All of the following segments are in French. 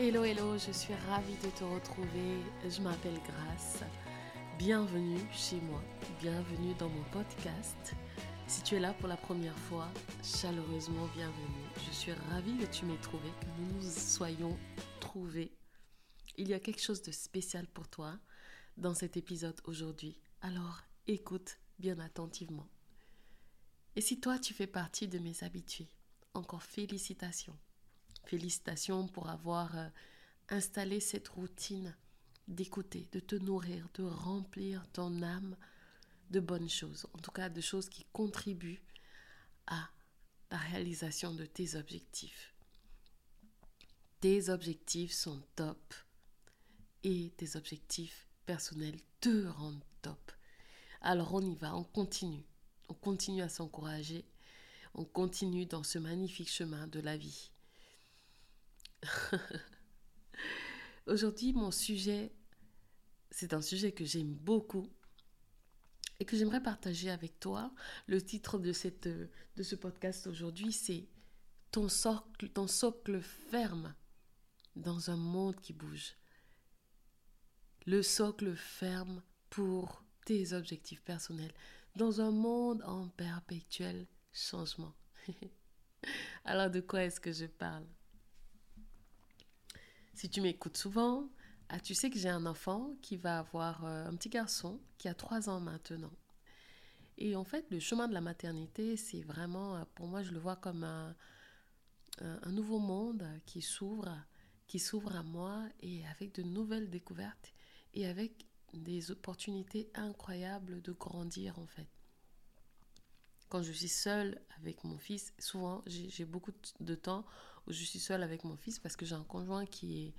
Hello, hello, je suis ravie de te retrouver. Je m'appelle Grace. Bienvenue chez moi, bienvenue dans mon podcast. Si tu es là pour la première fois, chaleureusement bienvenue. Je suis ravie que tu m'aies trouvé, que nous nous soyons trouvés. Il y a quelque chose de spécial pour toi dans cet épisode aujourd'hui. Alors écoute bien attentivement. Et si toi tu fais partie de mes habitués, encore félicitations. Félicitations pour avoir euh, installé cette routine d'écouter, de te nourrir, de remplir ton âme de bonnes choses, en tout cas de choses qui contribuent à la réalisation de tes objectifs. Tes objectifs sont top et tes objectifs personnels te rendent top. Alors on y va, on continue. On continue à s'encourager. On continue dans ce magnifique chemin de la vie. Aujourd'hui, mon sujet, c'est un sujet que j'aime beaucoup et que j'aimerais partager avec toi. Le titre de, cette, de ce podcast aujourd'hui, c'est ton socle, ton socle ferme dans un monde qui bouge. Le socle ferme pour tes objectifs personnels dans un monde en perpétuel changement. Alors de quoi est-ce que je parle? Si tu m'écoutes souvent, ah, tu sais que j'ai un enfant qui va avoir euh, un petit garçon qui a trois ans maintenant. Et en fait, le chemin de la maternité, c'est vraiment, euh, pour moi, je le vois comme un, un nouveau monde qui s'ouvre, qui s'ouvre à moi et avec de nouvelles découvertes et avec des opportunités incroyables de grandir en fait. Quand je suis seule avec mon fils, souvent j'ai beaucoup de temps je suis seule avec mon fils parce que j'ai un conjoint qui est,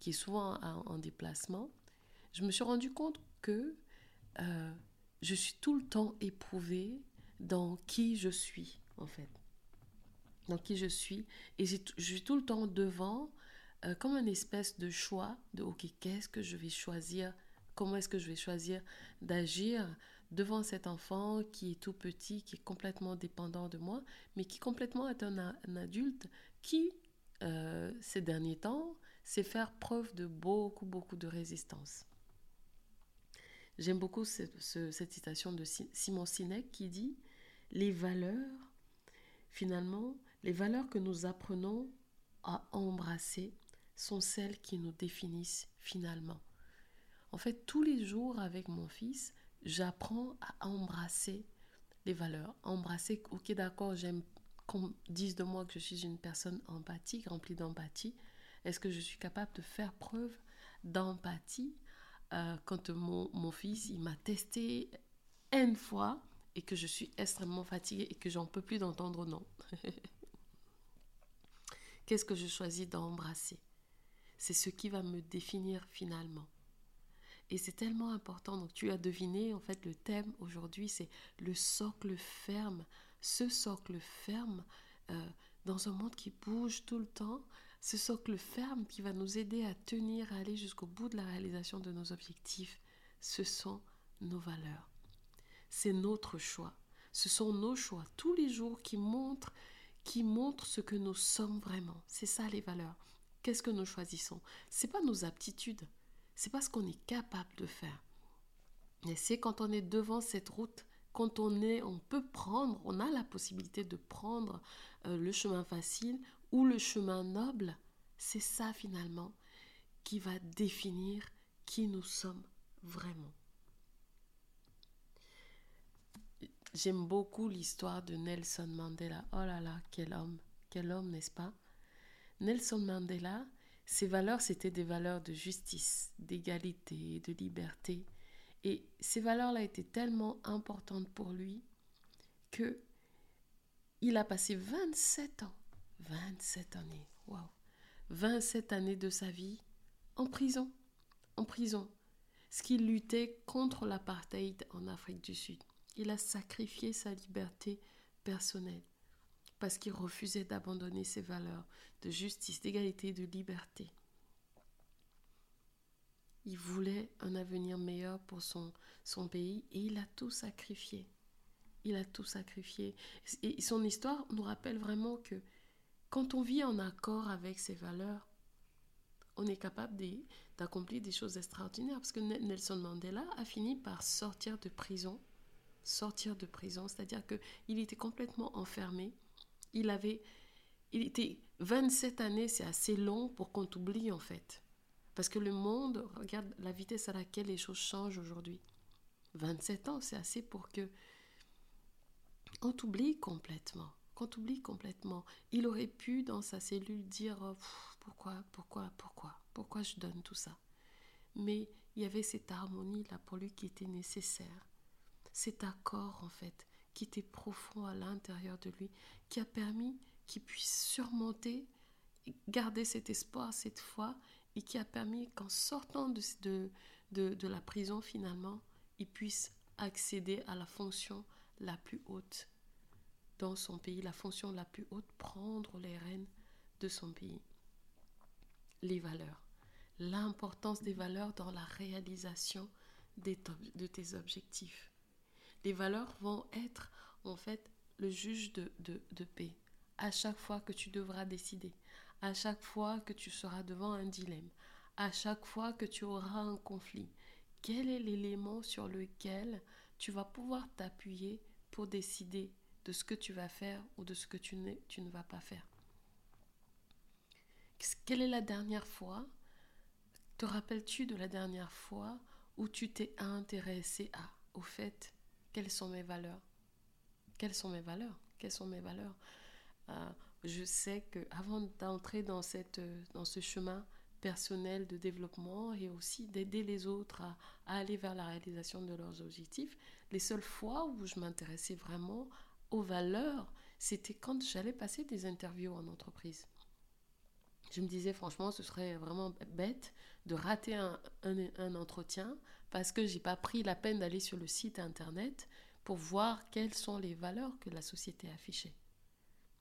qui est souvent en, déplacement, je me suis rendu compte que euh, je suis tout le temps éprouvée dans qui je suis, en fait. Dans qui je suis. Et je suis tout le temps devant, euh, comme une espèce de choix de, OK, qu'est-ce que je vais choisir? Comment est-ce que je vais choisir d'agir? Devant cet enfant qui est tout petit, qui est complètement dépendant de moi, mais qui complètement est un, adulte qui, euh, ces derniers temps, sait faire preuve de beaucoup, beaucoup de résistance. J'aime beaucoup cette, citation de Simon Sinek qui dit Les valeurs, finalement, les valeurs que nous apprenons à embrasser sont celles qui nous définissent finalement. En fait, tous les jours avec mon fils, j'apprends à embrasser les valeurs. Embrasser, ok d'accord, j'aime qu'on dise de moi que je suis une personne empathique, remplie d'empathie Est-ce que je suis capable de faire preuve d'empathie euh, quand mon, fils il m'a testé une fois et que je suis extrêmement fatiguée et que j'en peux plus d'entendre non? Qu'est-ce que je choisis d'embrasser? C'est ce qui va me définir finalement. Et c'est tellement important. Donc tu as deviné, en fait, le thème aujourd'hui, c'est le socle ferme ce socle ferme euh, dans un monde qui bouge tout le temps, ce socle ferme qui va nous aider à tenir, à aller jusqu'au bout de la réalisation de nos objectifs, ce sont nos valeurs. C'est notre choix. Ce sont nos choix tous les jours qui montrent, qui montrent ce que nous sommes vraiment. C'est ça les valeurs. Qu'est-ce que nous choisissons? C'est pas nos aptitudes. C'est pas ce qu'on est capable de faire. Mais c'est quand on est devant cette route quand on est, on peut prendre, on a la possibilité de prendre euh, le chemin facile ou le chemin noble. C'est ça finalement qui va définir qui nous sommes vraiment. J'aime beaucoup l'histoire de Nelson Mandela. Oh là là, quel homme, quel homme, n'est-ce pas? Nelson Mandela, ses valeurs, c'était des valeurs de justice, d'égalité, de liberté. Et ces valeurs-là étaient tellement importantes pour lui que il a passé 27 ans, 27 années, waouh, 27 années de sa vie en prison, en prison, ce qui luttait contre l'apartheid en Afrique du Sud. Il a sacrifié sa liberté personnelle parce qu'il refusait d'abandonner ses valeurs de justice, d'égalité de liberté. Il voulait un avenir meilleur pour son, son pays et il a tout sacrifié. Il a tout sacrifié. Et son histoire nous rappelle vraiment que quand on vit en accord avec ses valeurs, on est capable d'accomplir des choses extraordinaires. Parce que Nelson Mandela a fini par sortir de prison. Sortir de prison, c'est-à-dire qu'il était complètement enfermé. Il avait. Il était 27 années, c'est assez long pour qu'on t'oublie en fait. Parce que le monde, regarde la vitesse à laquelle les choses changent aujourd'hui. 27 ans, c'est assez pour que on t'oublie complètement. Qu'on t'oublie complètement. Il aurait pu dans sa cellule dire oh, pourquoi, pourquoi, pourquoi, pourquoi je donne tout ça? Mais il y avait cette harmonie là pour lui qui était nécessaire. Cet accord en fait qui était profond à l'intérieur de lui, qui a permis qu'il puisse surmonter, garder cet espoir, cette foi, et qui a permis qu'en sortant de, la prison finalement, il puisse accéder à la fonction la plus haute dans son pays, la fonction la plus haute, prendre les rênes de son pays. Les valeurs. L'importance des valeurs dans la réalisation de tes objectifs. Les valeurs vont être en fait le juge de, paix à chaque fois que tu devras décider, à chaque fois que tu seras devant un dilemme, à chaque fois que tu auras un conflit. Quel est l'élément sur lequel tu vas pouvoir t'appuyer pour décider de ce que tu vas faire ou de ce que tu ne, tu ne vas pas faire? Quelle est la dernière fois? Te rappelles-tu de la dernière fois où tu t'es intéressé à, au fait, quelles sont mes valeurs? Quelles sont mes valeurs? Quelles sont mes valeurs? Euh, Je sais que avant d'entrer dans, cette, dans ce chemin personnel de développement et aussi d'aider les autres à, aller vers la réalisation de leurs objectifs, les seules fois où je m'intéressais vraiment aux valeurs, c'était quand j'allais passer des interviews en entreprise. Je me disais franchement, ce serait vraiment bête de rater un, un, entretien parce que j'ai pas pris la peine d'aller sur le site internet pour voir quelles sont les valeurs que la société a affichées.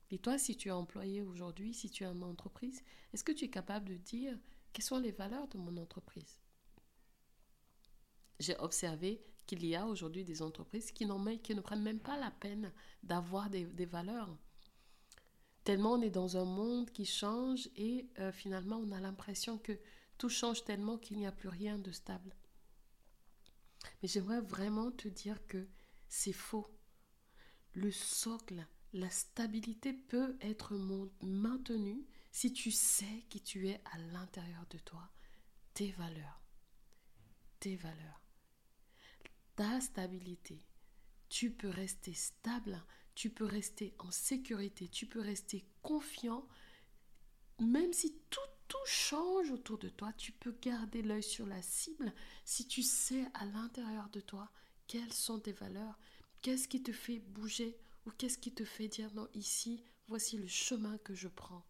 Et toi, si tu es employé aujourd'hui, si tu es en entreprise, est-ce que tu es capable de dire quelles sont les valeurs de mon entreprise? J'ai observé qu'il y a aujourd'hui des entreprises qui, qui, ne prennent même pas la peine d'avoir des, valeurs. Tellement on est dans un monde qui change et euh, finalement on a l'impression que tout change tellement qu'il n'y a plus rien de stable. J'aimerais vraiment te dire que c'est faux. Le socle, la stabilité peut être maintenue si tu sais qui tu es à l'intérieur de toi, tes valeurs. Tes valeurs ta stabilité. Tu peux rester stable, tu peux rester en sécurité, tu peux rester confiant, même si tout, tout change autour de toi, tu peux garder l'œil sur la cible. Si tu sais à l'intérieur de toi quelles sont tes valeurs, qu'est-ce qui te fait bouger ou qu'est-ce qui te fait dire non, ici, voici le chemin que je prends.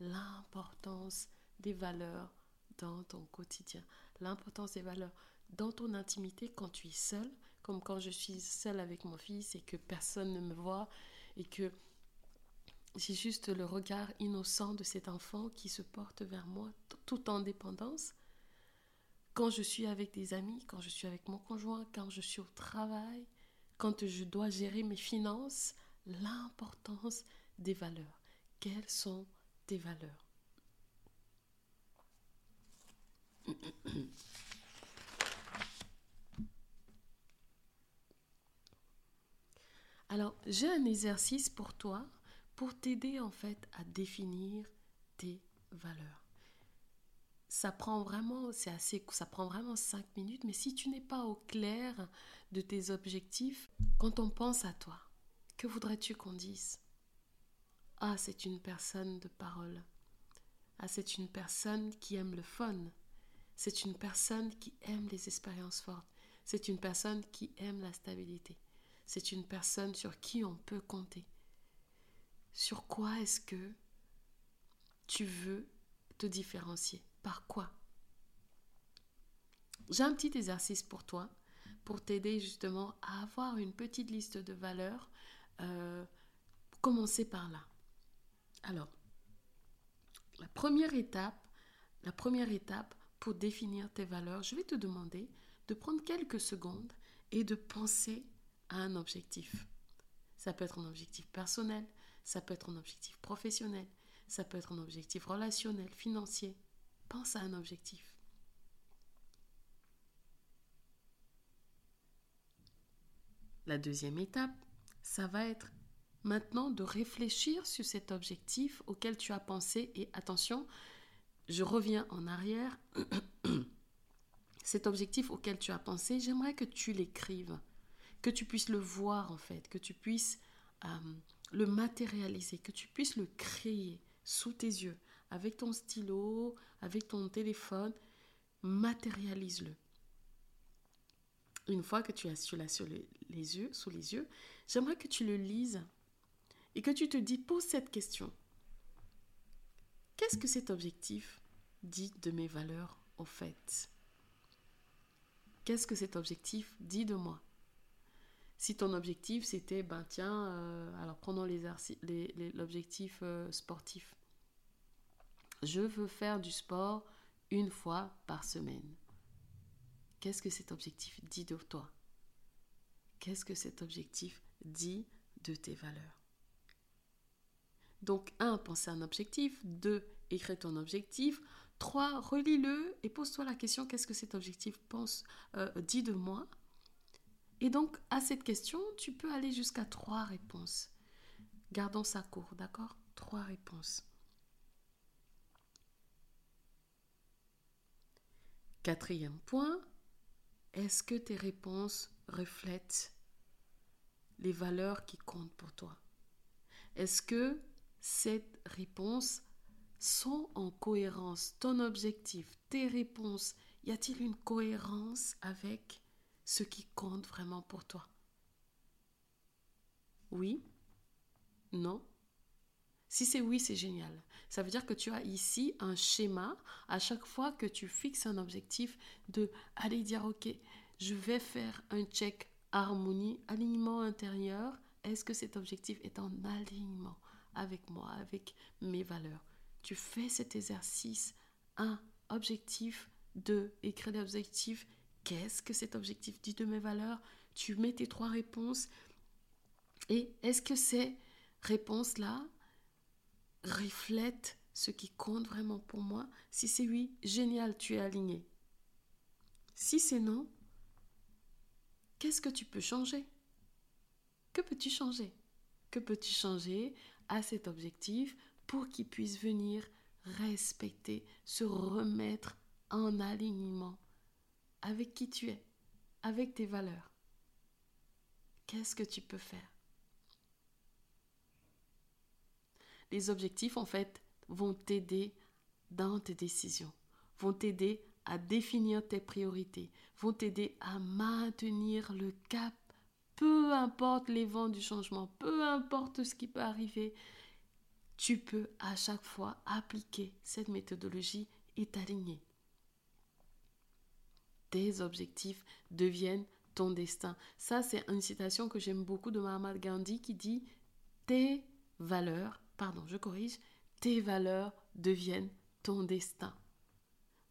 L'importance des valeurs dans ton quotidien, l'importance des valeurs dans ton intimité quand tu es seul, comme quand je suis seule avec mon fils et que personne ne me voit et que j'ai juste le regard innocent de cet enfant qui se porte vers moi tout en dépendance. Quand je suis avec des amis, quand je suis avec mon conjoint, quand je suis au travail, quand je dois gérer mes finances, l'importance des valeurs. Quelles sont tes valeurs? Alors, j'ai un exercice pour toi pour t'aider en fait à définir tes valeurs. ça prend vraiment, c'est assez, ça prend vraiment cinq minutes, mais si tu n'es pas au clair de tes objectifs, quand on pense à toi, que voudrais-tu qu'on dise? Ah, c'est une personne de parole. Ah, c'est une personne qui aime le fun. C'est une personne qui aime les expériences fortes. C'est une personne qui aime la stabilité. C'est une personne sur qui on peut compter. Sur quoi est-ce que tu veux te différencier? Par quoi? J'ai un petit exercice pour toi, pour t'aider justement à avoir une petite liste de valeurs. Euh, commencer par là. Alors, la première étape, la première étape pour définir tes valeurs, je vais te demander de prendre quelques secondes et de penser à un objectif. Ça peut être un objectif personnel, ça peut être un objectif professionnel, ça peut être un objectif relationnel, financier. Pense à un objectif. La deuxième étape, ça va être maintenant de réfléchir sur cet objectif auquel tu as pensé et attention, je reviens en arrière. cet objectif auquel tu as pensé, j'aimerais que tu l'écrives, que tu puisses le voir en fait, que tu puisses euh, le matérialiser, que tu puisses le créer sous tes yeux, avec ton stylo, avec ton téléphone, matérialise-le. Une fois que tu as cela sous les yeux, j'aimerais que tu le lises et que tu te dis, pose cette question. Qu'est-ce que cet objectif dit de mes valeurs au fait? Qu'est-ce que cet objectif dit de moi? Si ton objectif c'était, ben tiens, euh, alors prenons l'objectif euh, sportif. Je veux faire du sport une fois par semaine. Qu'est-ce que cet objectif dit de toi? Qu'est-ce que cet objectif dit de tes valeurs? Donc, un, penser à un objectif. Deux, écrire ton objectif. Trois, relis-le et pose-toi la question qu'est-ce que cet objectif pense, euh, dit de moi? Et donc, à cette question, tu peux aller jusqu'à trois réponses. Gardons ça court, d'accord? Trois réponses. Quatrième point, est-ce que tes réponses reflètent les valeurs qui comptent pour toi? Est-ce que ces réponses sont en cohérence? Ton objectif, tes réponses, y a-t-il une cohérence avec ce qui compte vraiment pour toi Oui Non Si c'est oui, c'est génial. Ça veut dire que tu as ici un schéma à chaque fois que tu fixes un objectif de aller dire ok, je vais faire un check harmonie, alignement intérieur. Est-ce que cet objectif est en alignement avec moi, avec mes valeurs? Tu fais cet exercice. Un objectif. Deux, écrire l'objectif qu'est-ce que cet objectif dit de mes valeurs? Tu mets tes trois réponses. Et est-ce que ces réponses-là reflètent ce qui compte vraiment pour moi? Si c'est oui, génial, tu es aligné. Si c'est non, qu'est-ce que tu peux changer? Que peux-tu changer? Que peux-tu changer à cet objectif pour qu'il puisse venir respecter, se remettre en alignement? Avec qui tu es, avec tes valeurs. Qu'est-ce que tu peux faire? Les objectifs, en fait, vont t'aider dans tes décisions, vont t'aider à définir tes priorités, vont t'aider à maintenir le cap, peu importe les vents du changement, peu importe ce qui peut arriver, tu peux à chaque fois appliquer cette méthodologie et t'aligner tes objectifs deviennent ton destin. Ça, c'est une citation que j'aime beaucoup de Mahatma Gandhi qui dit Tes valeurs, pardon, je corrige, tes valeurs deviennent ton destin.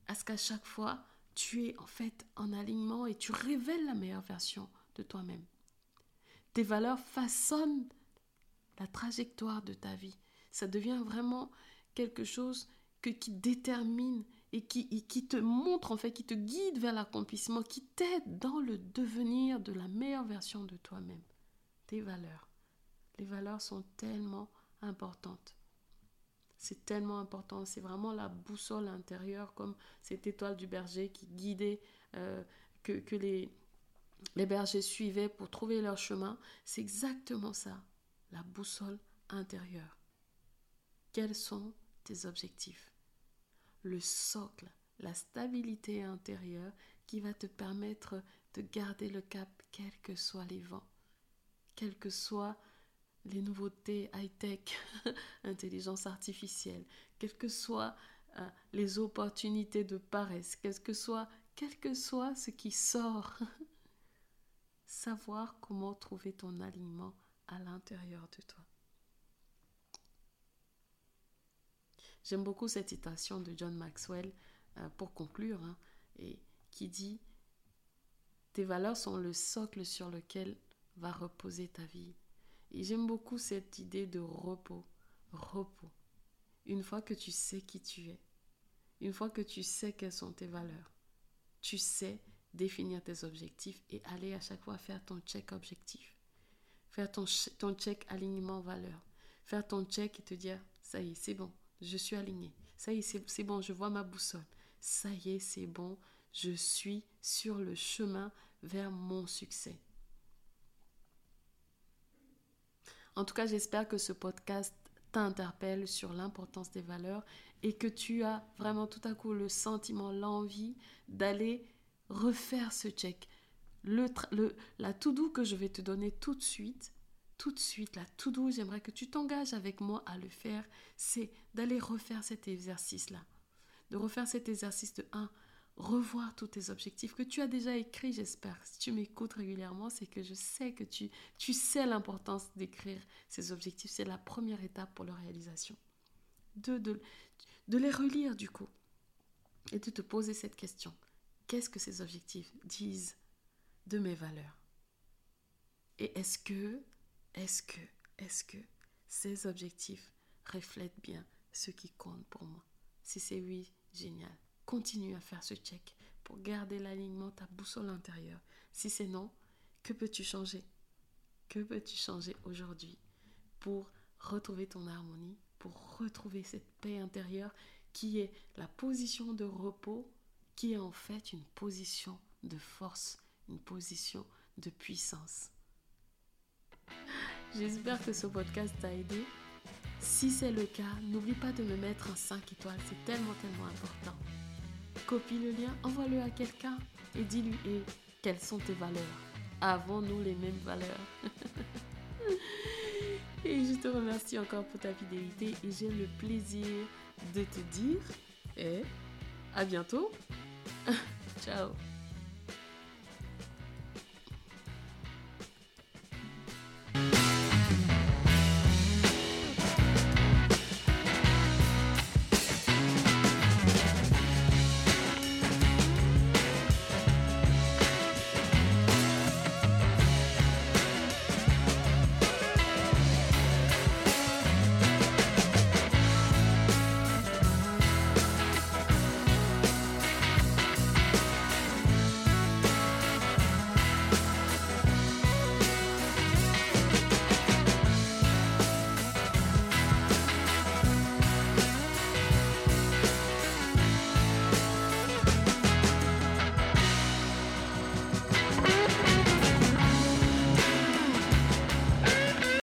À ce qu'à chaque fois, tu es en fait en alignement et tu révèles la meilleure version de toi-même. Tes valeurs façonnent la trajectoire de ta vie. Ça devient vraiment quelque chose que, qui détermine et qui, qui te montre, en fait, qui te guide vers l'accomplissement, qui t'aide dans le devenir de la meilleure version de toi-même. Tes valeurs. Les valeurs sont tellement importantes. C'est tellement important. C'est vraiment la boussole intérieure, comme cette étoile du berger qui guidait, euh, que, que les, les bergers suivaient pour trouver leur chemin. C'est exactement ça, la boussole intérieure. Quels sont tes objectifs? Le socle, la stabilité intérieure qui va te permettre de garder le cap, quels que soient les vents, quels que soient les nouveautés high-tech, intelligence artificielle, quelles que soient euh, les opportunités de paresse, quel que soit, quel que soit ce qui sort. Savoir comment trouver ton alignement à l'intérieur de toi. J'aime beaucoup cette citation de John Maxwell euh, pour conclure, hein, et qui dit Tes valeurs sont le socle sur lequel va reposer ta vie. Et j'aime beaucoup cette idée de repos. Repos. Une fois que tu sais qui tu es, une fois que tu sais quelles sont tes valeurs, tu sais définir tes objectifs et aller à chaque fois faire ton check objectif. Faire ton, ton check alignement valeur. Faire ton check et te dire, ça y est, c'est bon, je suis aligné. Ça y est, c'est bon, je vois ma boussole. Ça y est, c'est bon, je suis sur le chemin vers mon succès. En tout cas, j'espère que ce podcast t'interpelle sur l'importance des valeurs et que tu as vraiment tout à coup le sentiment, l'envie d'aller refaire ce check. Le, la tout doux que je vais te donner tout de suite, tout de suite, la tout doux, j'aimerais que tu t'engages avec moi à le faire, c'est d'aller refaire cet exercice-là. De refaire cet exercice de 1, revoir tous tes objectifs que tu as déjà écrits, j'espère. Si tu m'écoutes régulièrement, c'est que je sais que tu, tu sais l'importance d'écrire ces objectifs. C'est la première étape pour leur réalisation. De, de, de les relire du coup et de te poser cette question. Qu'est-ce que ces objectifs disent de mes valeurs? Et est-ce que, est-ce que, est-ce que ces objectifs reflètent bien ce qui compte pour moi? Si c'est oui, génial. Continue à faire ce check pour garder l'alignement, ta boussole intérieure. Si c'est non, que peux-tu changer? Que peux-tu changer aujourd'hui pour retrouver ton harmonie, pour retrouver cette paix intérieure qui est la position de repos, qui est en fait une position de force, une position de puissance? J'espère que ce podcast t'a aidé. Si c'est le cas, n'oublie pas de me mettre un 5 étoiles, c'est tellement, tellement important. Copie le lien, envoie-le à quelqu'un et dis-lui et quelles sont tes valeurs? Avons-nous les mêmes valeurs? Et je te remercie encore pour ta fidélité et j'ai le plaisir de te dire et à bientôt. Ciao